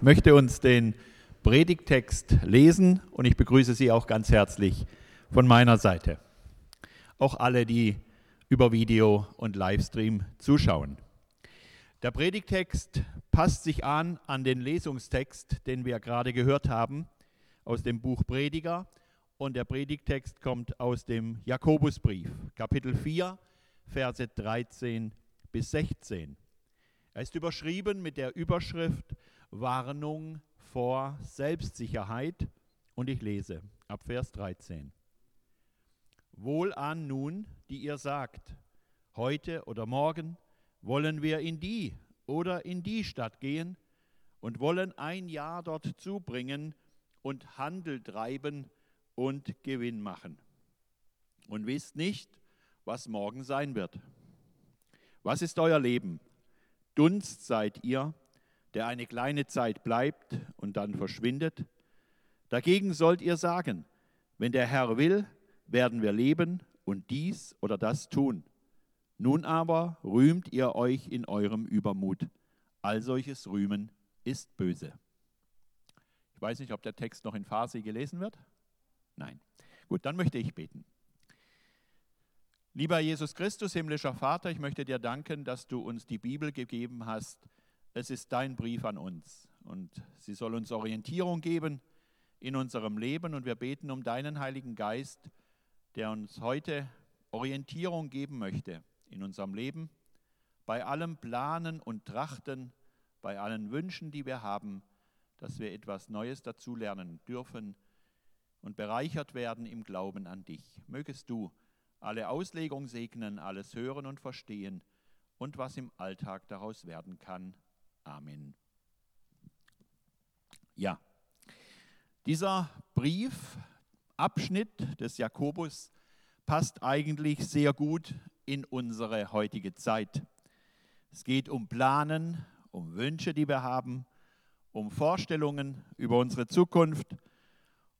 Ich möchte uns den Predigtext lesen und ich begrüße Sie auch ganz herzlich von meiner Seite. Auch alle, die über Video und Livestream zuschauen. Der Predigtext passt sich an an den Lesungstext, den wir gerade gehört haben aus dem Buch Prediger und der Predigtext kommt aus dem Jakobusbrief, Kapitel 4, Verse 13 bis 16. Er ist überschrieben mit der Überschrift Warnung vor Selbstsicherheit und ich lese ab Vers 13. Wohlan nun, die ihr sagt, heute oder morgen wollen wir in die oder in die Stadt gehen und wollen ein Jahr dort zubringen und Handel treiben und Gewinn machen. Und wisst nicht, was morgen sein wird. Was ist euer Leben? Dunst seid ihr, der eine kleine Zeit bleibt und dann verschwindet. Dagegen sollt ihr sagen, wenn der Herr will, werden wir leben und dies oder das tun. Nun aber rühmt ihr euch in eurem Übermut. All solches Rühmen ist böse. Ich weiß nicht, ob der Text noch in Farsi gelesen wird. Nein. Gut, dann möchte ich beten. Lieber Jesus Christus, himmlischer Vater, ich möchte dir danken, dass du uns die Bibel gegeben hast. Es ist dein Brief an uns und sie soll uns Orientierung geben in unserem Leben und wir beten um deinen Heiligen Geist, der uns heute Orientierung geben möchte in unserem Leben, bei allem Planen und Trachten, bei allen Wünschen, die wir haben, dass wir etwas Neues dazulernen dürfen und bereichert werden im Glauben an dich. Mögest du alle Auslegung segnen, alles hören und verstehen und was im Alltag daraus werden kann. Amen. Ja, dieser Briefabschnitt des Jakobus passt eigentlich sehr gut in unsere heutige Zeit. Es geht um Planen, um Wünsche, die wir haben, um Vorstellungen über unsere Zukunft.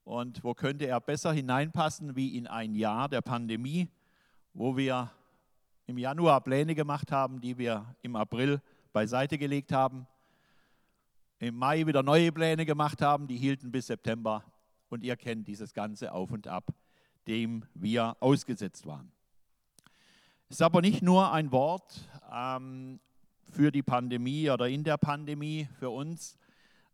Und wo könnte er besser hineinpassen wie in ein Jahr der Pandemie, wo wir im Januar Pläne gemacht haben, die wir im April beiseite gelegt haben, im Mai wieder neue Pläne gemacht haben, die hielten bis September. Und ihr kennt dieses ganze Auf und Ab, dem wir ausgesetzt waren. Es ist aber nicht nur ein Wort ähm, für die Pandemie oder in der Pandemie für uns,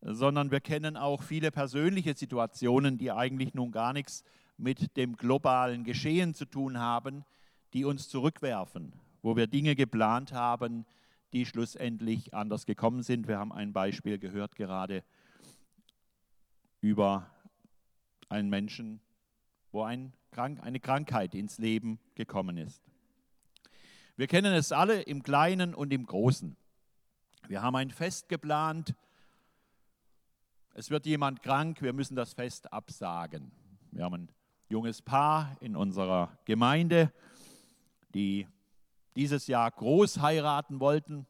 sondern wir kennen auch viele persönliche Situationen, die eigentlich nun gar nichts mit dem globalen Geschehen zu tun haben, die uns zurückwerfen, wo wir Dinge geplant haben, die schlussendlich anders gekommen sind. Wir haben ein Beispiel gehört gerade über einen Menschen, wo ein Krank eine Krankheit ins Leben gekommen ist. Wir kennen es alle im Kleinen und im Großen. Wir haben ein Fest geplant. Es wird jemand krank, wir müssen das Fest absagen. Wir haben ein junges Paar in unserer Gemeinde, die dieses Jahr groß heiraten wollten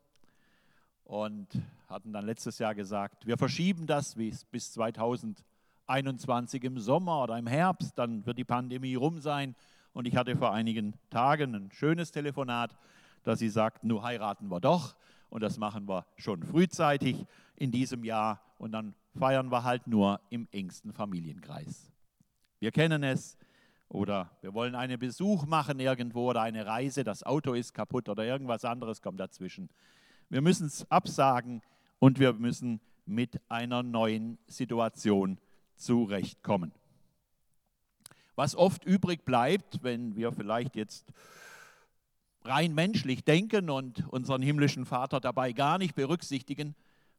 und hatten dann letztes Jahr gesagt, wir verschieben das bis 2021 im Sommer oder im Herbst, dann wird die Pandemie rum sein und ich hatte vor einigen Tagen ein schönes Telefonat, dass sie sagten, nur heiraten wir doch. Und das machen wir schon frühzeitig in diesem Jahr. Und dann feiern wir halt nur im engsten Familienkreis. Wir kennen es. Oder wir wollen einen Besuch machen irgendwo oder eine Reise, das Auto ist kaputt oder irgendwas anderes kommt dazwischen. Wir müssen es absagen und wir müssen mit einer neuen Situation zurechtkommen. Was oft übrig bleibt, wenn wir vielleicht jetzt rein menschlich denken und unseren himmlischen Vater dabei gar nicht berücksichtigen,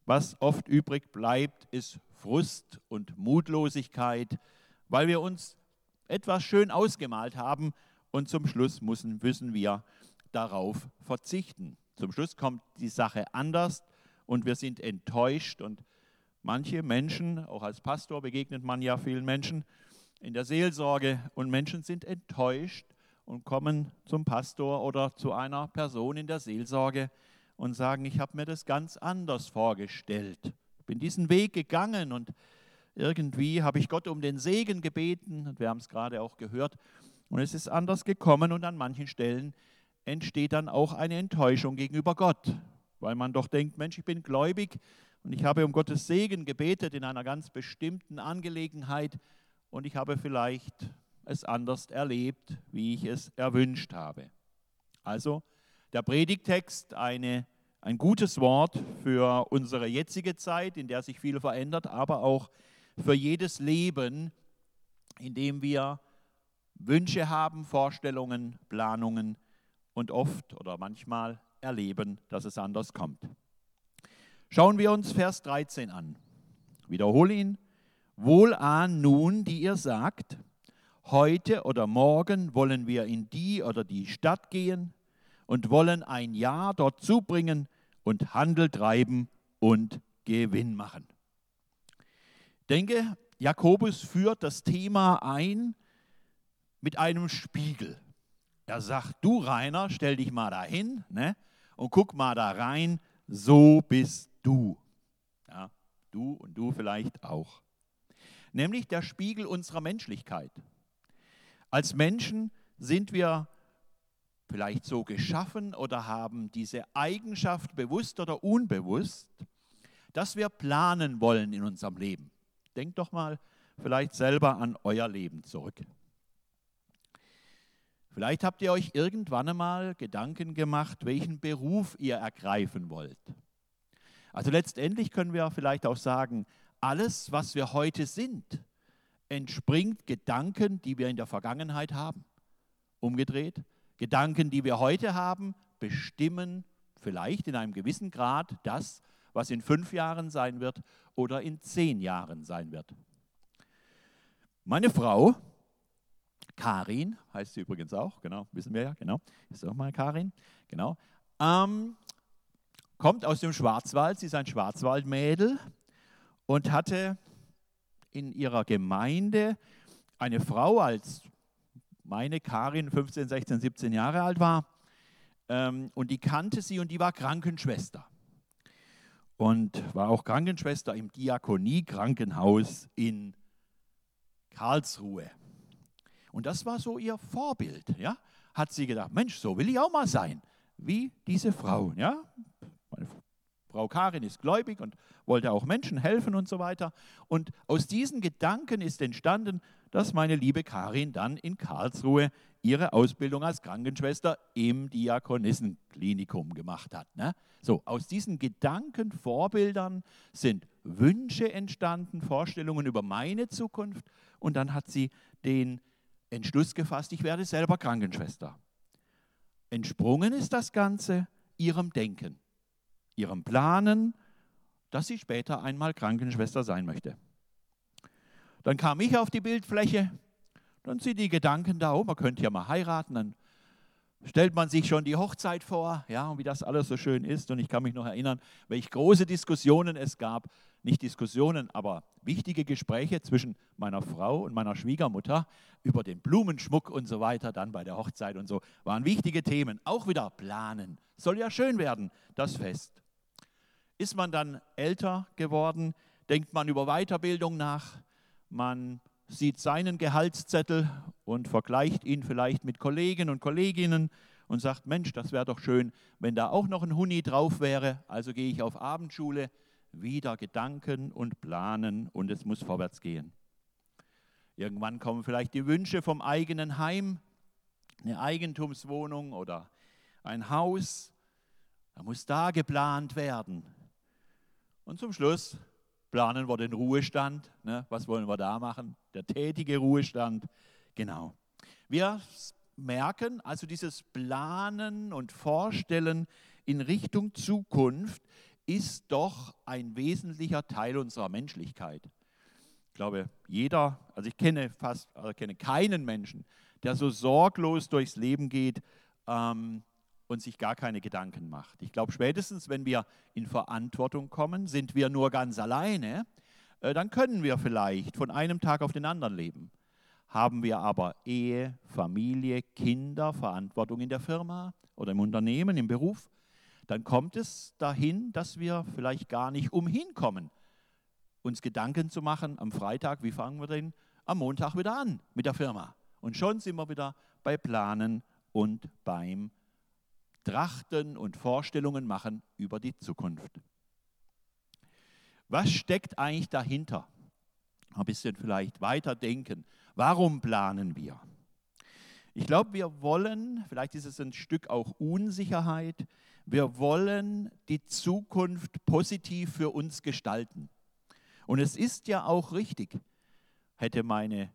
was oft übrig bleibt, ist Frust und Mutlosigkeit, weil wir uns etwas schön ausgemalt haben und zum Schluss müssen, müssen wir darauf verzichten. Zum Schluss kommt die Sache anders und wir sind enttäuscht und manche Menschen, auch als Pastor begegnet man ja vielen Menschen, in der Seelsorge und Menschen sind enttäuscht und kommen zum Pastor oder zu einer Person in der Seelsorge und sagen, ich habe mir das ganz anders vorgestellt. Ich bin diesen Weg gegangen und irgendwie habe ich Gott um den Segen gebeten und wir haben es gerade auch gehört und es ist anders gekommen und an manchen Stellen entsteht dann auch eine Enttäuschung gegenüber Gott, weil man doch denkt, Mensch, ich bin gläubig und ich habe um Gottes Segen gebetet in einer ganz bestimmten Angelegenheit und ich habe vielleicht es anders erlebt, wie ich es erwünscht habe. Also der Predigtext eine, ein gutes Wort für unsere jetzige Zeit, in der sich viel verändert, aber auch für jedes Leben, in dem wir Wünsche haben, Vorstellungen, Planungen und oft oder manchmal erleben, dass es anders kommt. Schauen wir uns Vers 13 an. Wiederhole ihn. Wohlan nun, die ihr sagt, heute oder morgen wollen wir in die oder die Stadt gehen und wollen ein Jahr dort zubringen und Handel treiben und Gewinn machen. Denke, Jakobus führt das Thema ein mit einem Spiegel. Er sagt, du Rainer, stell dich mal dahin ne, und guck mal da rein, so bist du. Ja, du und du vielleicht auch. Nämlich der Spiegel unserer Menschlichkeit. Als Menschen sind wir vielleicht so geschaffen oder haben diese Eigenschaft bewusst oder unbewusst, dass wir planen wollen in unserem Leben. Denkt doch mal vielleicht selber an euer Leben zurück. Vielleicht habt ihr euch irgendwann einmal Gedanken gemacht, welchen Beruf ihr ergreifen wollt. Also letztendlich können wir vielleicht auch sagen, alles, was wir heute sind, entspringt Gedanken, die wir in der Vergangenheit haben. Umgedreht, Gedanken, die wir heute haben, bestimmen vielleicht in einem gewissen Grad das, was in fünf Jahren sein wird oder in zehn Jahren sein wird. Meine Frau, Karin, heißt sie übrigens auch, genau, wissen wir ja, genau, ist auch mal Karin, genau, ähm, kommt aus dem Schwarzwald, sie ist ein Schwarzwaldmädel und hatte in ihrer Gemeinde eine Frau, als meine Karin 15, 16, 17 Jahre alt war, ähm, und die kannte sie und die war Krankenschwester. Und war auch Krankenschwester im Diakonie-Krankenhaus in Karlsruhe. Und das war so ihr Vorbild. Ja? Hat sie gedacht, Mensch, so will ich auch mal sein, wie diese Frau. Ja? Meine Frau Karin ist gläubig und wollte auch Menschen helfen und so weiter. Und aus diesen Gedanken ist entstanden, dass meine liebe Karin dann in Karlsruhe ihre Ausbildung als Krankenschwester im Diakonissenklinikum gemacht hat. Ne? So, aus diesen Gedanken, Vorbildern sind Wünsche entstanden, Vorstellungen über meine Zukunft und dann hat sie den Entschluss gefasst, ich werde selber Krankenschwester. Entsprungen ist das Ganze ihrem Denken, ihrem Planen, dass sie später einmal Krankenschwester sein möchte. Dann kam ich auf die Bildfläche, dann sind die Gedanken da, oh, man könnte ja mal heiraten, dann stellt man sich schon die Hochzeit vor, ja, und wie das alles so schön ist. Und ich kann mich noch erinnern, welche große Diskussionen es gab, nicht Diskussionen, aber wichtige Gespräche zwischen meiner Frau und meiner Schwiegermutter über den Blumenschmuck und so weiter, dann bei der Hochzeit und so, waren wichtige Themen. Auch wieder planen. Soll ja schön werden, das Fest. Ist man dann älter geworden, denkt man über Weiterbildung nach, man sieht seinen Gehaltszettel und vergleicht ihn vielleicht mit Kollegen und Kolleginnen und sagt, Mensch, das wäre doch schön, wenn da auch noch ein Huni drauf wäre. Also gehe ich auf Abendschule, wieder Gedanken und planen und es muss vorwärts gehen. Irgendwann kommen vielleicht die Wünsche vom eigenen Heim, eine Eigentumswohnung oder ein Haus. Da muss da geplant werden. Und zum Schluss planen wir den Ruhestand. Ne? Was wollen wir da machen? Der tätige Ruhestand. Genau. Wir merken also dieses Planen und Vorstellen in Richtung Zukunft ist doch ein wesentlicher Teil unserer Menschlichkeit. Ich glaube, jeder, also ich kenne fast, also kenne keinen Menschen, der so sorglos durchs Leben geht, ähm, und sich gar keine Gedanken macht. Ich glaube, spätestens, wenn wir in Verantwortung kommen, sind wir nur ganz alleine, äh, dann können wir vielleicht von einem Tag auf den anderen leben. Haben wir aber Ehe, Familie, Kinder, Verantwortung in der Firma oder im Unternehmen, im Beruf, dann kommt es dahin, dass wir vielleicht gar nicht umhin kommen, uns Gedanken zu machen am Freitag, wie fangen wir denn am Montag wieder an mit der Firma. Und schon sind wir wieder bei Planen und beim Trachten und Vorstellungen machen über die Zukunft. Was steckt eigentlich dahinter? Ein bisschen vielleicht weiterdenken. Warum planen wir? Ich glaube, wir wollen, vielleicht ist es ein Stück auch Unsicherheit, wir wollen die Zukunft positiv für uns gestalten. Und es ist ja auch richtig. Hätte meine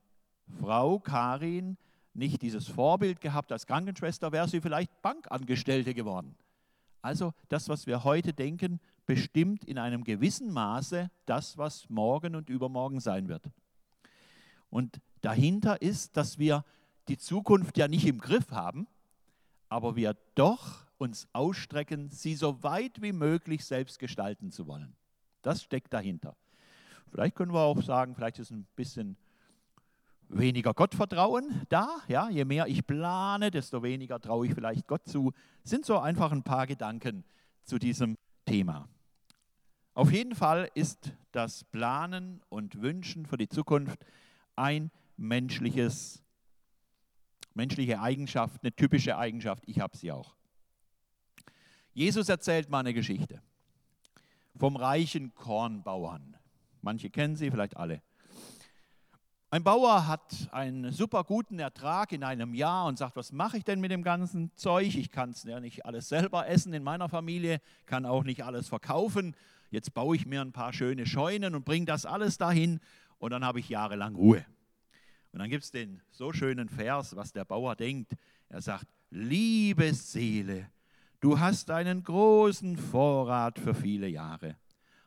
Frau Karin nicht dieses Vorbild gehabt als Krankenschwester, wäre sie vielleicht Bankangestellte geworden. Also das, was wir heute denken, bestimmt in einem gewissen Maße das, was morgen und übermorgen sein wird. Und dahinter ist, dass wir die Zukunft ja nicht im Griff haben, aber wir doch uns ausstrecken, sie so weit wie möglich selbst gestalten zu wollen. Das steckt dahinter. Vielleicht können wir auch sagen, vielleicht ist ein bisschen weniger Gottvertrauen da. Ja, je mehr ich plane, desto weniger traue ich vielleicht Gott zu. Sind so einfach ein paar Gedanken zu diesem Thema. Auf jeden Fall ist das Planen und Wünschen für die Zukunft ein menschliches, menschliche Eigenschaft, eine typische Eigenschaft. Ich habe sie auch. Jesus erzählt mal eine Geschichte vom reichen Kornbauern. Manche kennen sie, vielleicht alle. Ein Bauer hat einen super guten Ertrag in einem Jahr und sagt, was mache ich denn mit dem ganzen Zeug? Ich kann es ja nicht alles selber essen in meiner Familie, kann auch nicht alles verkaufen. Jetzt baue ich mir ein paar schöne Scheunen und bringe das alles dahin und dann habe ich jahrelang Ruhe. Und dann gibt es den so schönen Vers, was der Bauer denkt. Er sagt, liebe Seele, du hast einen großen Vorrat für viele Jahre.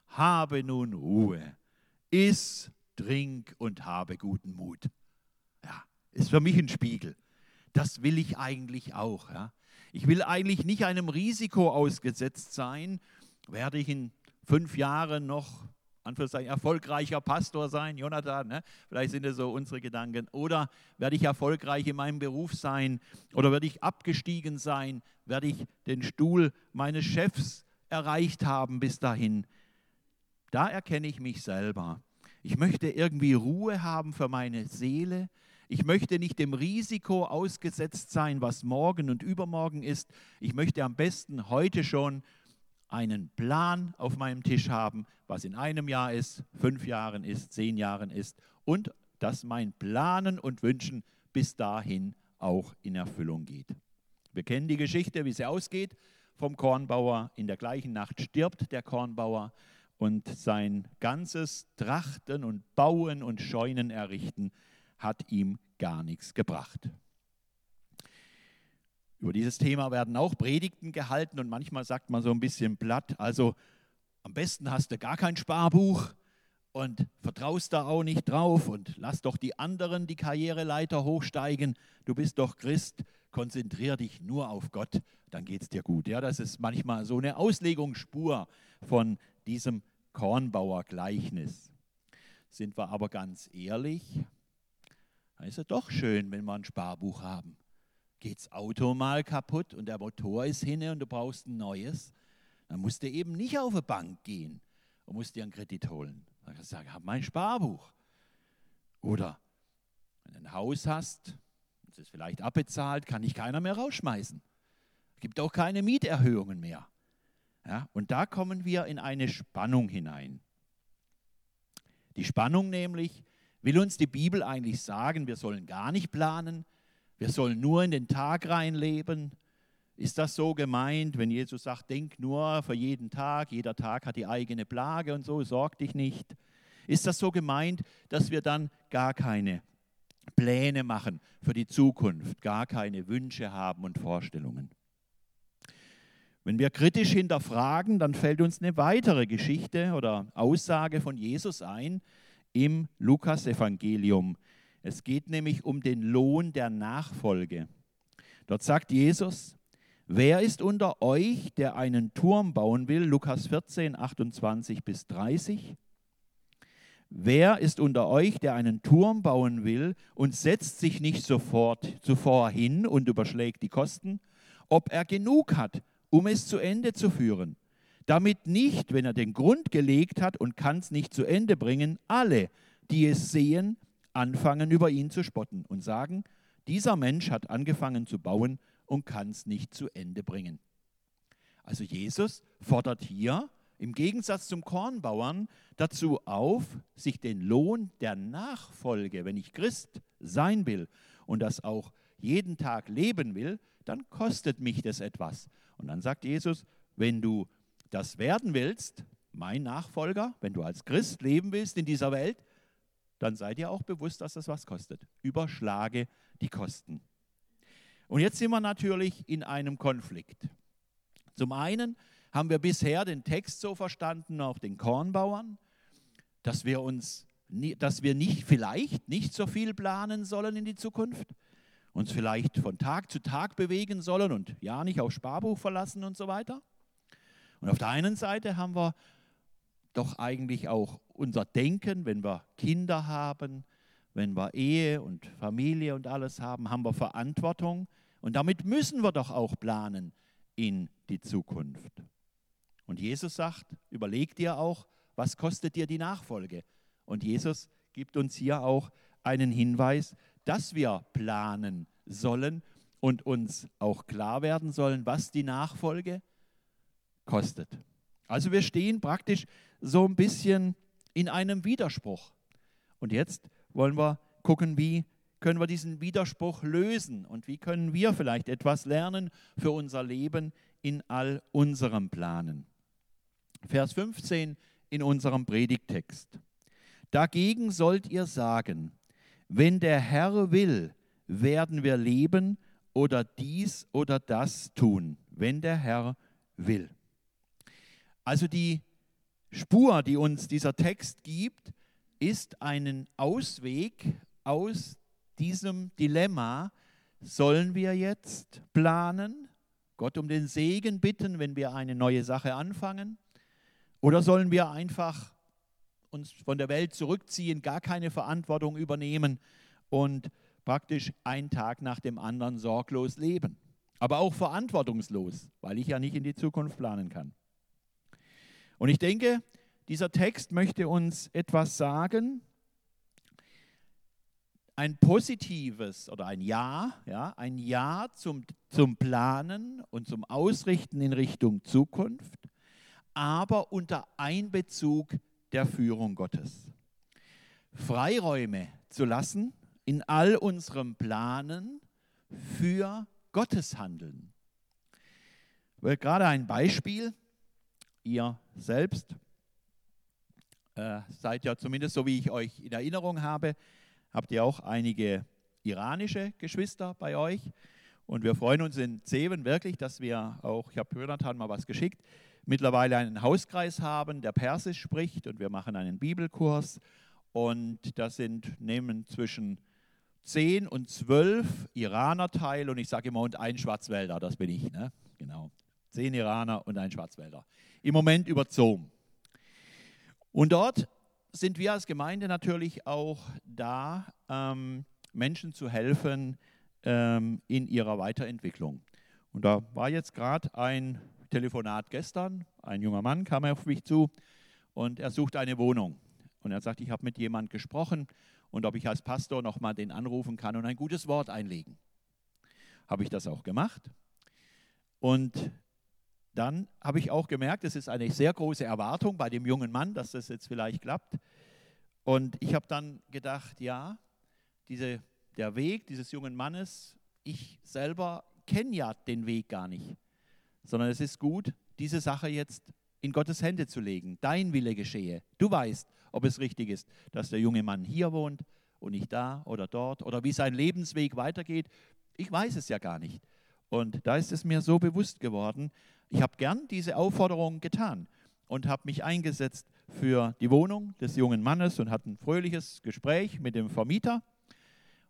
Habe nun Ruhe, iss trink und habe guten Mut. Ja, ist für mich ein Spiegel. Das will ich eigentlich auch. Ja. Ich will eigentlich nicht einem Risiko ausgesetzt sein. Werde ich in fünf Jahren noch Anführungszeichen erfolgreicher Pastor sein, Jonathan, ne? vielleicht sind das so unsere Gedanken. Oder werde ich erfolgreich in meinem Beruf sein? Oder werde ich abgestiegen sein? Werde ich den Stuhl meines Chefs erreicht haben bis dahin? Da erkenne ich mich selber. Ich möchte irgendwie Ruhe haben für meine Seele. Ich möchte nicht dem Risiko ausgesetzt sein, was morgen und übermorgen ist. Ich möchte am besten heute schon einen Plan auf meinem Tisch haben, was in einem Jahr ist, fünf Jahren ist, zehn Jahren ist und dass mein Planen und Wünschen bis dahin auch in Erfüllung geht. Wir kennen die Geschichte, wie sie ausgeht vom Kornbauer. In der gleichen Nacht stirbt der Kornbauer und sein ganzes Trachten und Bauen und Scheunen errichten hat ihm gar nichts gebracht. Über dieses Thema werden auch Predigten gehalten und manchmal sagt man so ein bisschen platt, also am besten hast du gar kein Sparbuch und vertraust da auch nicht drauf und lass doch die anderen die Karriereleiter hochsteigen. Du bist doch Christ, konzentrier dich nur auf Gott, dann geht es dir gut. Ja, das ist manchmal so eine Auslegungsspur von diesem Kornbauer-Gleichnis. Sind wir aber ganz ehrlich, dann ist es doch schön, wenn wir ein Sparbuch haben. Geht das Auto mal kaputt und der Motor ist hinne und du brauchst ein neues, dann musst du eben nicht auf eine Bank gehen und musst dir einen Kredit holen. Dann kannst du sagen, hab mein Sparbuch. Oder wenn du ein Haus hast, es ist vielleicht abbezahlt, kann dich keiner mehr rausschmeißen. Es gibt auch keine Mieterhöhungen mehr. Ja, und da kommen wir in eine Spannung hinein. Die Spannung nämlich, will uns die Bibel eigentlich sagen, wir sollen gar nicht planen, wir sollen nur in den Tag reinleben. Ist das so gemeint, wenn Jesus sagt, denk nur für jeden Tag, jeder Tag hat die eigene Plage und so, sorg dich nicht? Ist das so gemeint, dass wir dann gar keine Pläne machen für die Zukunft, gar keine Wünsche haben und Vorstellungen? Wenn wir kritisch hinterfragen, dann fällt uns eine weitere Geschichte oder Aussage von Jesus ein im Lukasevangelium. Es geht nämlich um den Lohn der Nachfolge. Dort sagt Jesus, wer ist unter euch, der einen Turm bauen will? Lukas 14, 28 bis 30. Wer ist unter euch, der einen Turm bauen will und setzt sich nicht sofort zuvor hin und überschlägt die Kosten, ob er genug hat, um es zu Ende zu führen. Damit nicht, wenn er den Grund gelegt hat und kann es nicht zu Ende bringen, alle, die es sehen, anfangen über ihn zu spotten und sagen, dieser Mensch hat angefangen zu bauen und kann es nicht zu Ende bringen. Also Jesus fordert hier im Gegensatz zum Kornbauern dazu auf, sich den Lohn der Nachfolge, wenn ich Christ sein will und das auch jeden Tag leben will, dann kostet mich das etwas. Und dann sagt Jesus, wenn du das werden willst, mein Nachfolger, wenn du als Christ leben willst in dieser Welt, dann sei dir auch bewusst, dass das was kostet. Überschlage die Kosten. Und jetzt sind wir natürlich in einem Konflikt. Zum einen haben wir bisher den Text so verstanden, auch den Kornbauern, dass wir uns, dass wir nicht vielleicht nicht so viel planen sollen in die Zukunft, uns vielleicht von Tag zu Tag bewegen sollen und ja nicht auf Sparbuch verlassen und so weiter. Und auf der einen Seite haben wir doch eigentlich auch unser Denken, wenn wir Kinder haben, wenn wir Ehe und Familie und alles haben, haben wir Verantwortung und damit müssen wir doch auch planen in die Zukunft. Und Jesus sagt, überleg dir auch, was kostet dir die Nachfolge? Und Jesus gibt uns hier auch einen Hinweis, dass wir planen sollen und uns auch klar werden sollen, was die Nachfolge kostet. Also wir stehen praktisch so ein bisschen in einem Widerspruch. Und jetzt wollen wir gucken, wie können wir diesen Widerspruch lösen und wie können wir vielleicht etwas lernen für unser Leben in all unserem Planen. Vers 15 in unserem Predigtext. Dagegen sollt ihr sagen, wenn der Herr will, werden wir leben oder dies oder das tun, wenn der Herr will. Also die Spur, die uns dieser Text gibt, ist einen Ausweg aus diesem Dilemma. Sollen wir jetzt planen, Gott um den Segen bitten, wenn wir eine neue Sache anfangen? Oder sollen wir einfach uns von der Welt zurückziehen, gar keine Verantwortung übernehmen und praktisch einen Tag nach dem anderen sorglos leben? Aber auch verantwortungslos, weil ich ja nicht in die Zukunft planen kann. Und ich denke, dieser Text möchte uns etwas sagen, ein positives oder ein Ja, ja ein Ja zum, zum Planen und zum Ausrichten in Richtung Zukunft, aber unter Einbezug der Führung Gottes. Freiräume zu lassen in all unserem Planen für Gottes Handeln. Gerade ein Beispiel, ihr selbst äh, seid ja zumindest so, wie ich euch in Erinnerung habe, habt ihr auch einige iranische Geschwister bei euch. Und wir freuen uns in Zeven wirklich, dass wir auch, ich habe Jonathan mal was geschickt, mittlerweile einen Hauskreis haben, der Persisch spricht und wir machen einen Bibelkurs. Und das sind, nehmen zwischen zehn und zwölf Iraner teil und ich sage immer, und ein Schwarzwälder, das bin ich. Ne? Genau. Zehn Iraner und ein Schwarzwälder. Im Moment überzogen. Und dort sind wir als Gemeinde natürlich auch da, ähm, Menschen zu helfen ähm, in ihrer Weiterentwicklung. Und da war jetzt gerade ein Telefonat gestern. Ein junger Mann kam auf mich zu und er sucht eine Wohnung. Und er sagt, ich habe mit jemandem gesprochen und ob ich als Pastor nochmal den anrufen kann und ein gutes Wort einlegen. Habe ich das auch gemacht. Und dann habe ich auch gemerkt, es ist eine sehr große Erwartung bei dem jungen Mann, dass das jetzt vielleicht klappt. Und ich habe dann gedacht, ja, diese, der Weg dieses jungen Mannes, ich selber kenne ja den Weg gar nicht, sondern es ist gut, diese Sache jetzt in Gottes Hände zu legen. Dein Wille geschehe. Du weißt, ob es richtig ist, dass der junge Mann hier wohnt und nicht da oder dort oder wie sein Lebensweg weitergeht. Ich weiß es ja gar nicht. Und da ist es mir so bewusst geworden, ich habe gern diese Aufforderung getan und habe mich eingesetzt für die Wohnung des jungen Mannes und hatte ein fröhliches Gespräch mit dem Vermieter.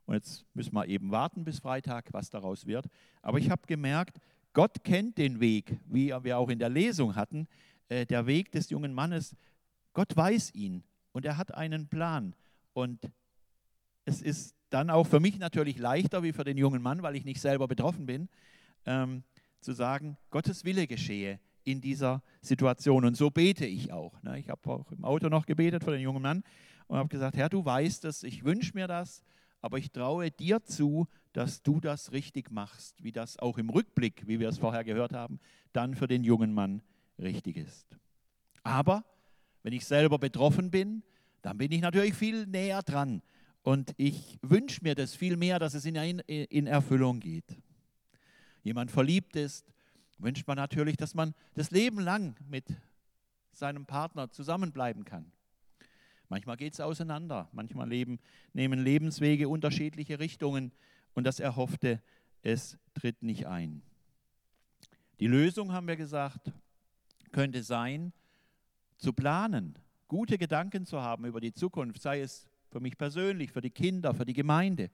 Und jetzt müssen wir eben warten bis Freitag, was daraus wird. Aber ich habe gemerkt, Gott kennt den Weg, wie wir auch in der Lesung hatten. Äh, der Weg des jungen Mannes, Gott weiß ihn und er hat einen Plan. Und es ist dann auch für mich natürlich leichter wie für den jungen Mann, weil ich nicht selber betroffen bin, ähm, zu sagen, Gottes Wille geschehe in dieser Situation. Und so bete ich auch. Ne? Ich habe auch im Auto noch gebetet für den jungen Mann und habe gesagt, Herr, du weißt es, ich wünsche mir das, aber ich traue dir zu, dass du das richtig machst, wie das auch im Rückblick, wie wir es vorher gehört haben, dann für den jungen Mann richtig ist. Aber wenn ich selber betroffen bin, dann bin ich natürlich viel näher dran. Und ich wünsche mir das viel mehr, dass es in, Erfüllung geht. Jemand verliebt ist, wünscht man natürlich, dass man das Leben lang mit seinem Partner zusammenbleiben kann. Manchmal geht es auseinander, manchmal leben, nehmen Lebenswege unterschiedliche Richtungen und das Erhoffte, es tritt nicht ein. Die Lösung, haben wir gesagt, könnte sein, zu planen, gute Gedanken zu haben über die Zukunft, sei es für mich persönlich, für die Kinder, für die Gemeinde,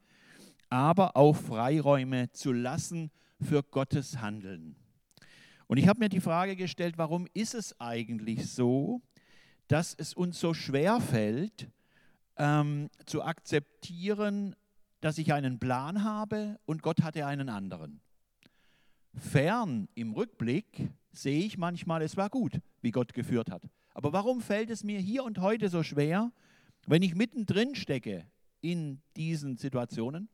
aber auch Freiräume zu lassen für Gottes Handeln. Und ich habe mir die Frage gestellt, warum ist es eigentlich so, dass es uns so schwer fällt, ähm, zu akzeptieren, dass ich einen Plan habe und Gott hatte einen anderen. Fern im Rückblick sehe ich manchmal, es war gut, wie Gott geführt hat. Aber warum fällt es mir hier und heute so schwer, wenn ich mittendrin stecke in diesen Situationen?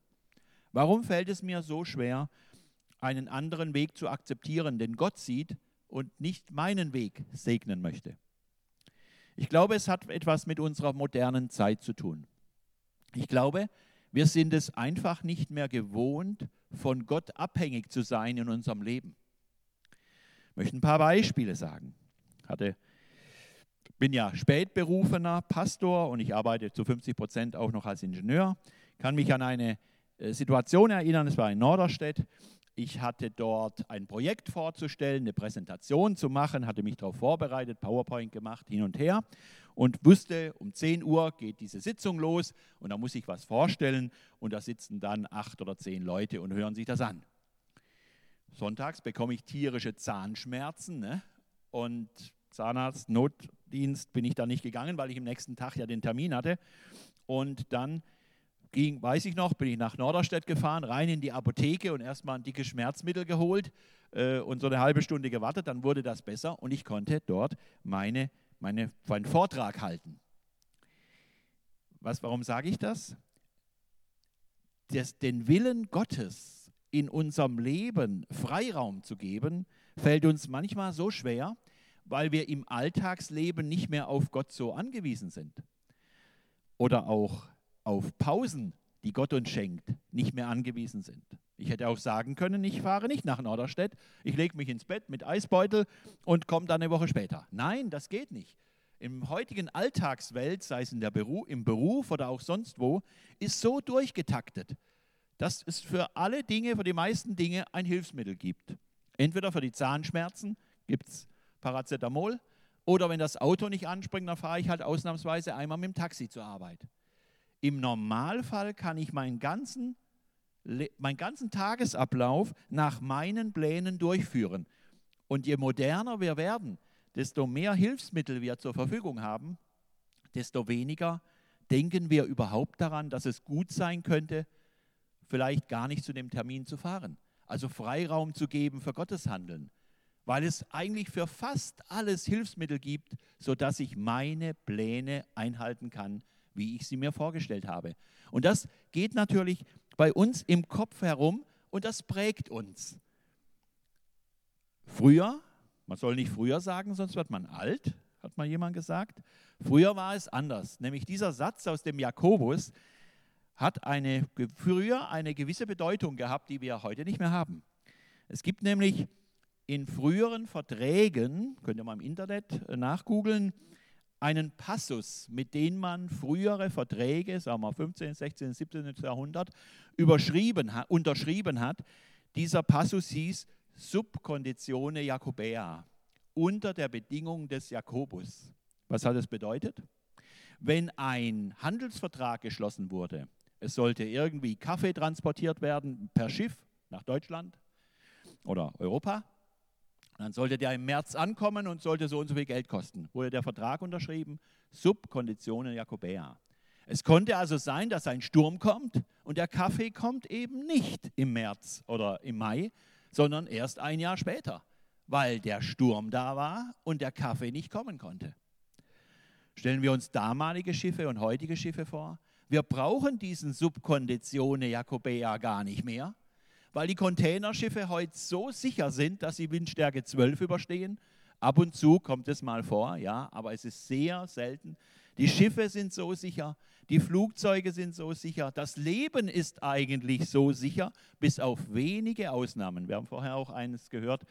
Warum fällt es mir so schwer, einen anderen Weg zu akzeptieren, den Gott sieht und nicht meinen Weg segnen möchte? Ich glaube, es hat etwas mit unserer modernen Zeit zu tun. Ich glaube, wir sind es einfach nicht mehr gewohnt, von Gott abhängig zu sein in unserem Leben. Ich möchte ein paar Beispiele sagen. Hatte, bin ja spätberufener Pastor und ich arbeite zu 50 Prozent auch noch als Ingenieur. Kann mich an eine äh, Situation erinnern, es war in Norderstedt. Ich hatte dort ein Projekt vorzustellen, eine Präsentation zu machen, hatte mich darauf vorbereitet, PowerPoint gemacht, hin und her und wusste, um 10 Uhr geht diese Sitzung los und da muss ich was vorstellen und da sitzen dann acht oder zehn Leute und hören sich das an. Sonntags bekomme ich tierische Zahnschmerzen ne? und Zahnarzt, Notdienst bin ich da nicht gegangen, weil ich am nächsten Tag ja den Termin hatte und dann ging, weiß ich noch, bin ich nach Norderstedt gefahren, rein in die Apotheke und erstmal ein dickes Schmerzmittel geholt äh, und so eine halbe Stunde gewartet. Dann wurde das besser und ich konnte dort meine, meine, meinen Vortrag halten. Was, warum sage ich das? das? Den Willen Gottes in unserem Leben Freiraum zu geben, fällt uns manchmal so schwer, weil wir im Alltagsleben nicht mehr auf Gott so angewiesen sind. Oder auch auf Pausen, die Gott uns schenkt, nicht mehr angewiesen sind. Ich hätte auch sagen können, ich fahre nicht nach Norderstedt, ich lege mich ins Bett mit Eisbeutel und komme dann eine Woche später. Nein, das geht nicht. Im heutigen Alltagswelt, sei es in der Beru im Beruf oder auch sonst wo, ist so durchgetaktet, dass es für alle Dinge, für die meisten Dinge ein Hilfsmittel gibt. Entweder für die Zahnschmerzen gibt es Paracetamol oder wenn das Auto nicht anspringt, dann fahre ich halt ausnahmsweise einmal mit dem Taxi zur Arbeit. Im Normalfall kann ich meinen ganzen, meinen ganzen Tagesablauf nach meinen Plänen durchführen. Und je moderner wir werden, desto mehr Hilfsmittel wir zur Verfügung haben, desto weniger denken wir überhaupt daran, dass es gut sein könnte, vielleicht gar nicht zu dem Termin zu fahren. Also Freiraum zu geben für Gottes Handeln, weil es eigentlich für fast alles Hilfsmittel gibt, sodass ich meine Pläne einhalten kann, wie ich sie mir vorgestellt habe. Und das geht natürlich bei uns im Kopf herum und das prägt uns. Früher, man soll nicht früher sagen, sonst wird man alt, hat mal jemand gesagt. Früher war es anders. Nämlich dieser Satz aus dem Jakobus hat eine, früher eine gewisse Bedeutung gehabt, die wir heute nicht mehr haben. Es gibt nämlich in früheren Verträgen, könnt ihr mal im Internet nachgoogeln, einen Passus, mit dem man frühere Verträge, sagen wir 15., 16., 17. Jahrhundert, überschrieben, unterschrieben hat. Dieser Passus hieß Subkonditione Jacobea, unter der Bedingung des Jakobus. Was hat das bedeutet? Wenn ein Handelsvertrag geschlossen wurde, es sollte irgendwie Kaffee transportiert werden per Schiff nach Deutschland oder Europa, dann sollte der im März ankommen und sollte so und so viel Geld kosten. Wurde der Vertrag unterschrieben? Subkonditionen Jakobäa. Es konnte also sein, dass ein Sturm kommt und der Kaffee kommt eben nicht im März oder im Mai, sondern erst ein Jahr später, weil der Sturm da war und der Kaffee nicht kommen konnte. Stellen wir uns damalige Schiffe und heutige Schiffe vor. Wir brauchen diesen Subkonditione Jakobäa gar nicht mehr, weil die Containerschiffe heute so sicher sind, dass sie Windstärke 12 überstehen, Ab und zu kommt es mal vor, ja, aber es ist sehr selten. Die Schiffe sind so sicher, die Flugzeuge sind so sicher, das Leben ist eigentlich so sicher, bis auf wenige Ausnahmen. Wir haben vorher auch eines gehört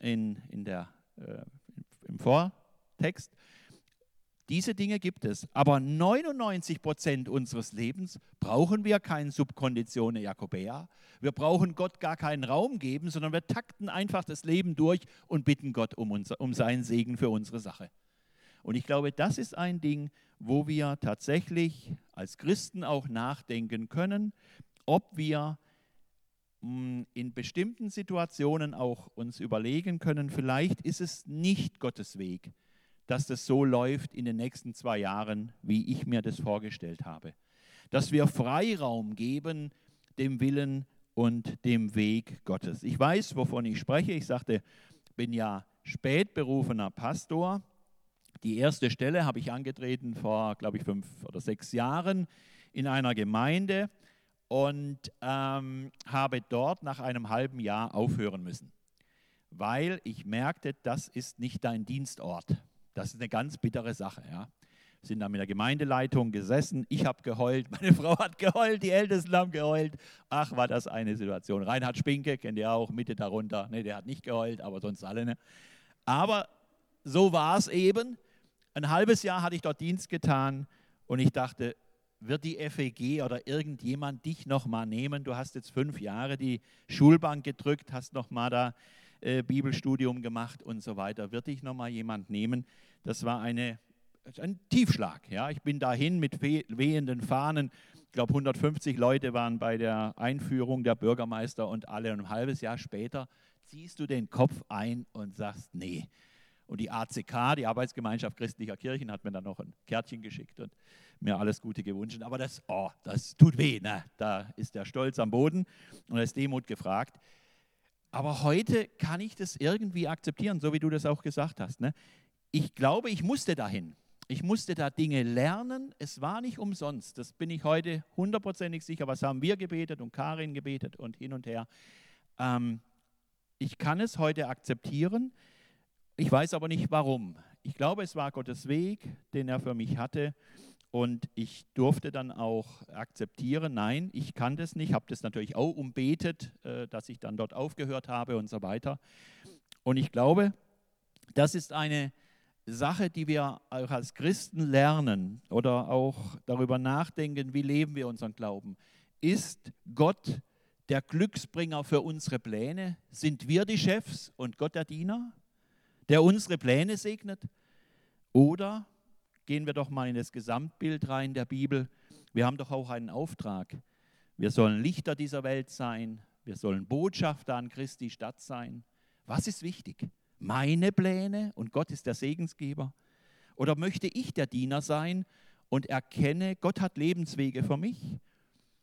in, in der, äh, im Vortext. Diese Dinge gibt es. Aber 99 Prozent unseres Lebens brauchen wir kein Subkonditione Jacobea. Wir brauchen Gott gar keinen Raum geben, sondern wir takten einfach das Leben durch und bitten Gott um, uns, um seinen Segen für unsere Sache. Und ich glaube, das ist ein Ding, wo wir tatsächlich als Christen auch nachdenken können, ob wir hm, in bestimmten Situationen auch uns überlegen können, vielleicht ist es nicht Gottes Weg dass das so läuft in den nächsten zwei Jahren, wie ich mir das vorgestellt habe. Dass wir Freiraum geben dem Willen und dem Weg Gottes. Ich weiß, wovon ich spreche. Ich sagte, bin ja spätberufener Pastor. Die erste Stelle habe ich angetreten vor, glaube ich, fünf oder sechs Jahren in einer Gemeinde und ähm, habe dort nach einem halben Jahr aufhören müssen, weil ich merkte, das ist nicht dein Dienstort. Das ist eine ganz bittere Sache. Ja. Sind da mit der Gemeindeleitung gesessen. Ich habe geheult, meine Frau hat geheult, die Ältesten haben geheult. Ach, war das eine Situation. Reinhard Spinke, kennt ihr auch, Mitte darunter. Ne, der hat nicht geheult, aber sonst alle. Ne. Aber so war es eben. Ein halbes Jahr hatte ich dort Dienst getan und ich dachte, wird die FEG oder irgendjemand dich nochmal nehmen? Du hast jetzt fünf Jahre die Schulbank gedrückt, hast nochmal da äh, Bibelstudium gemacht und so weiter. Wird dich nochmal jemand nehmen? Das war eine, ein Tiefschlag. Ja? Ich bin dahin mit wehenden Fahnen. Ich glaube, 150 Leute waren bei der Einführung der Bürgermeister und alle. Und ein halbes Jahr später ziehst du den Kopf ein und sagst, nee. Und die ACK, die Arbeitsgemeinschaft christlicher Kirchen, hat mir dann noch ein Kärtchen geschickt und mir alles Gute gewünscht. Aber das, oh, das tut weh. Ne? Da ist der Stolz am Boden und da ist Demut gefragt. Aber heute kann ich das irgendwie akzeptieren, so wie du das auch gesagt hast. Ne? Ich glaube, ich musste dahin. Ich musste da Dinge lernen. Es war nicht umsonst. Das bin ich heute hundertprozentig sicher. Was haben wir gebetet und Karin gebetet und hin und her. Ähm, ich kann es heute akzeptieren. Ich weiß aber nicht warum. Ich glaube, es war Gottes Weg, den er für mich hatte. Und ich durfte dann auch akzeptieren, nein, ich kann das nicht, habe das natürlich auch umbetet, äh, dass ich dann dort aufgehört habe und so weiter. Und ich glaube, das ist eine Sache, die wir auch als Christen lernen oder auch darüber nachdenken, wie leben wir unseren Glauben. Ist Gott der Glücksbringer für unsere Pläne? Sind wir die Chefs und Gott der Diener, der unsere Pläne segnet? Oder gehen wir doch mal in das Gesamtbild rein der Bibel. Wir haben doch auch einen Auftrag. Wir sollen Lichter dieser Welt sein. Wir sollen Botschafter an Christi Stadt sein. Was ist wichtig? Meine Pläne und Gott ist der Segensgeber? Oder möchte ich der Diener sein und erkenne, Gott hat Lebenswege für mich?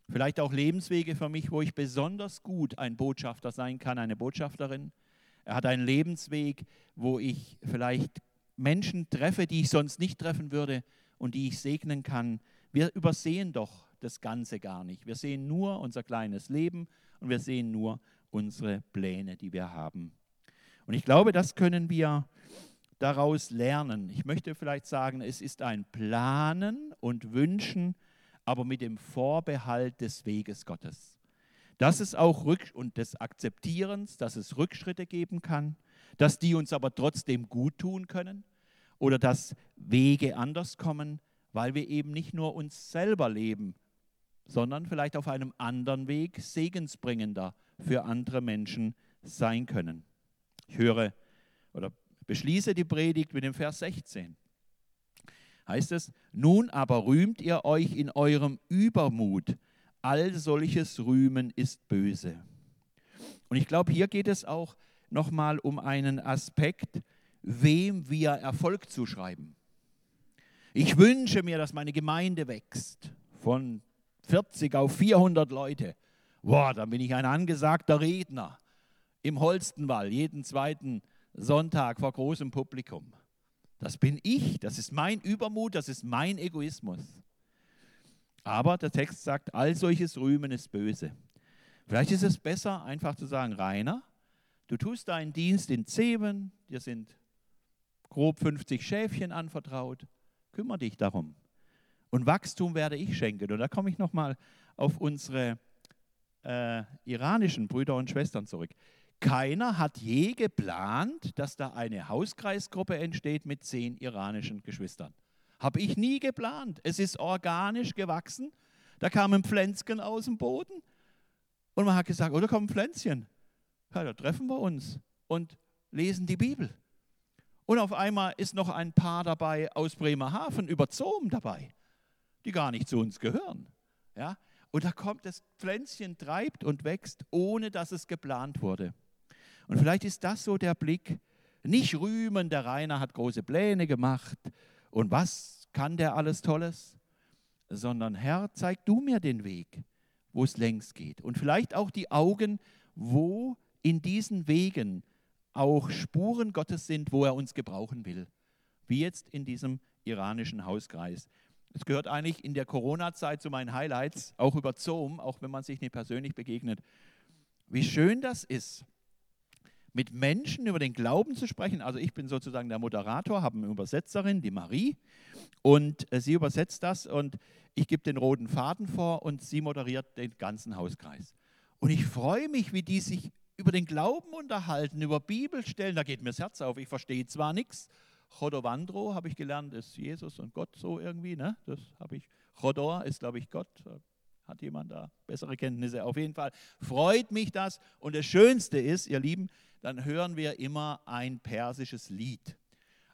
Vielleicht auch Lebenswege für mich, wo ich besonders gut ein Botschafter sein kann, eine Botschafterin. Er hat einen Lebensweg, wo ich vielleicht Menschen treffe, die ich sonst nicht treffen würde und die ich segnen kann. Wir übersehen doch das Ganze gar nicht. Wir sehen nur unser kleines Leben und wir sehen nur unsere Pläne, die wir haben. Und ich glaube, das können wir daraus lernen. Ich möchte vielleicht sagen, es ist ein Planen und Wünschen, aber mit dem Vorbehalt des Weges Gottes. Dass es auch Rück und des Akzeptierens, dass es Rückschritte geben kann, dass die uns aber trotzdem gut tun können oder dass Wege anders kommen, weil wir eben nicht nur uns selber leben, sondern vielleicht auf einem anderen Weg segensbringender für andere Menschen sein können. Ich höre oder beschließe die Predigt mit dem Vers 16. Heißt es, nun aber rühmt ihr euch in eurem Übermut, all solches Rühmen ist böse. Und ich glaube, hier geht es auch nochmal um einen Aspekt, wem wir Erfolg zuschreiben. Ich wünsche mir, dass meine Gemeinde wächst von 40 auf 400 Leute. Boah, dann bin ich ein angesagter Redner im Holstenwall jeden zweiten Sonntag vor großem Publikum. Das bin ich, das ist mein Übermut, das ist mein Egoismus. Aber der Text sagt, all solches Rühmen ist böse. Vielleicht ist es besser, einfach zu sagen, Rainer, du tust deinen Dienst in Zeben, dir sind grob 50 Schäfchen anvertraut. Kümmer dich darum. Und Wachstum werde ich schenken. Und da komme ich nochmal auf unsere äh, iranischen Brüder und Schwestern zurück. Keiner hat je geplant, dass da eine Hauskreisgruppe entsteht mit zehn iranischen Geschwistern. Habe ich nie geplant. Es ist organisch gewachsen. Da kamen Pflänzchen aus dem Boden und man hat gesagt, oder oh, kommen Pflänzchen. Ja, da treffen wir uns und lesen die Bibel. Und auf einmal ist noch ein Paar dabei aus Bremerhaven über Zoom dabei, die gar nicht zu uns gehören. Ja? Und da kommt das Pflänzchen, treibt und wächst, ohne dass es geplant wurde. Und vielleicht ist das so der Blick, nicht rühmen, der Rainer hat große Pläne gemacht und was kann der alles Tolles, sondern Herr, zeig du mir den Weg, wo es längst geht. Und vielleicht auch die Augen, wo in diesen Wegen auch Spuren Gottes sind, wo er uns gebrauchen will. Wie jetzt in diesem iranischen Hauskreis. Es gehört eigentlich in der Corona-Zeit zu meinen Highlights, auch über Zoom, auch wenn man sich nicht persönlich begegnet. Wie schön das ist, mit Menschen über den Glauben zu sprechen. Also ich bin sozusagen der Moderator, habe eine Übersetzerin, die Marie, und äh, sie übersetzt das und ich gebe den roten Faden vor und sie moderiert den ganzen Hauskreis. Und ich freue mich, wie die sich über den Glauben unterhalten, über Bibelstellen, da geht mir das Herz auf. Ich verstehe zwar nichts, Chodovandro habe ich gelernt, ist Jesus und Gott so irgendwie, ne? Das habe ich. Chodor ist, glaube ich, Gott. Hat jemand da bessere Kenntnisse? Auf jeden Fall freut mich das. Und das Schönste ist, ihr Lieben, dann hören wir immer ein persisches Lied.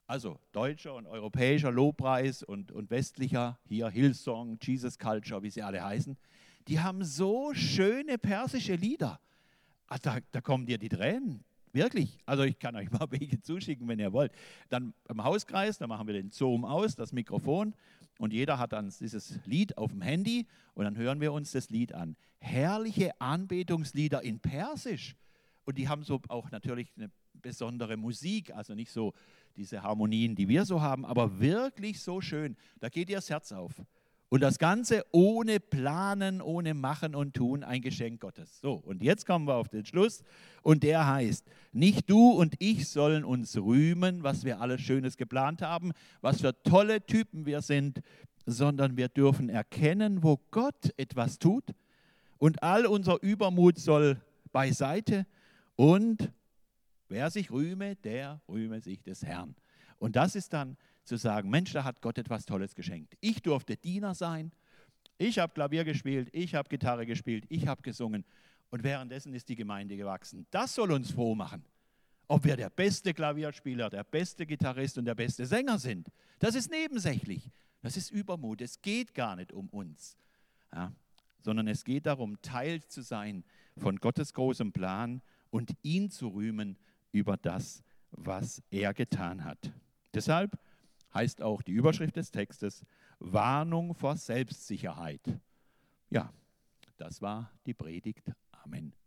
Also deutscher und europäischer Lobpreis und, und westlicher, hier Hillsong, Jesus Culture, wie sie alle heißen, die haben so schöne persische Lieder. Ah, da, da kommen dir die Tränen. Wirklich. Also ich kann euch mal Wege zuschicken, wenn ihr wollt. Dann im Hauskreis, da machen wir den Zoom aus, das Mikrofon und jeder hat dann dieses Lied auf dem Handy und dann hören wir uns das Lied an. Herrliche Anbetungslieder in Persisch. Und die haben so auch natürlich eine besondere Musik, also nicht so diese Harmonien, die wir so haben, aber wirklich so schön. Da geht ihr das Herz auf. Und das Ganze ohne Planen, ohne Machen und Tun, ein Geschenk Gottes. So, und jetzt kommen wir auf den Schluss. Und der heißt, nicht du und ich sollen uns rühmen, was wir alles Schönes geplant haben, was für tolle Typen wir sind, sondern wir dürfen erkennen, wo Gott etwas tut. Und all unser Übermut soll beiseite und wer sich rühme, der rühme sich des Herrn. Und das ist dann zu sagen, Mensch, da hat Gott etwas Tolles geschenkt. Ich durfte Diener sein, ich habe Klavier gespielt, ich habe Gitarre gespielt, ich habe gesungen und währenddessen ist die Gemeinde gewachsen. Das soll uns froh machen. Ob wir der beste Klavierspieler, der beste Gitarrist und der beste Sänger sind, das ist nebensächlich. Das ist Übermut. Es geht gar nicht um uns, ja, sondern es geht darum, Teil zu sein von Gottes großem Plan und ihn zu rühmen über das, was er getan hat. Deshalb heißt auch die Überschrift des Textes Warnung vor Selbstsicherheit. Ja, das war die Predigt. Amen.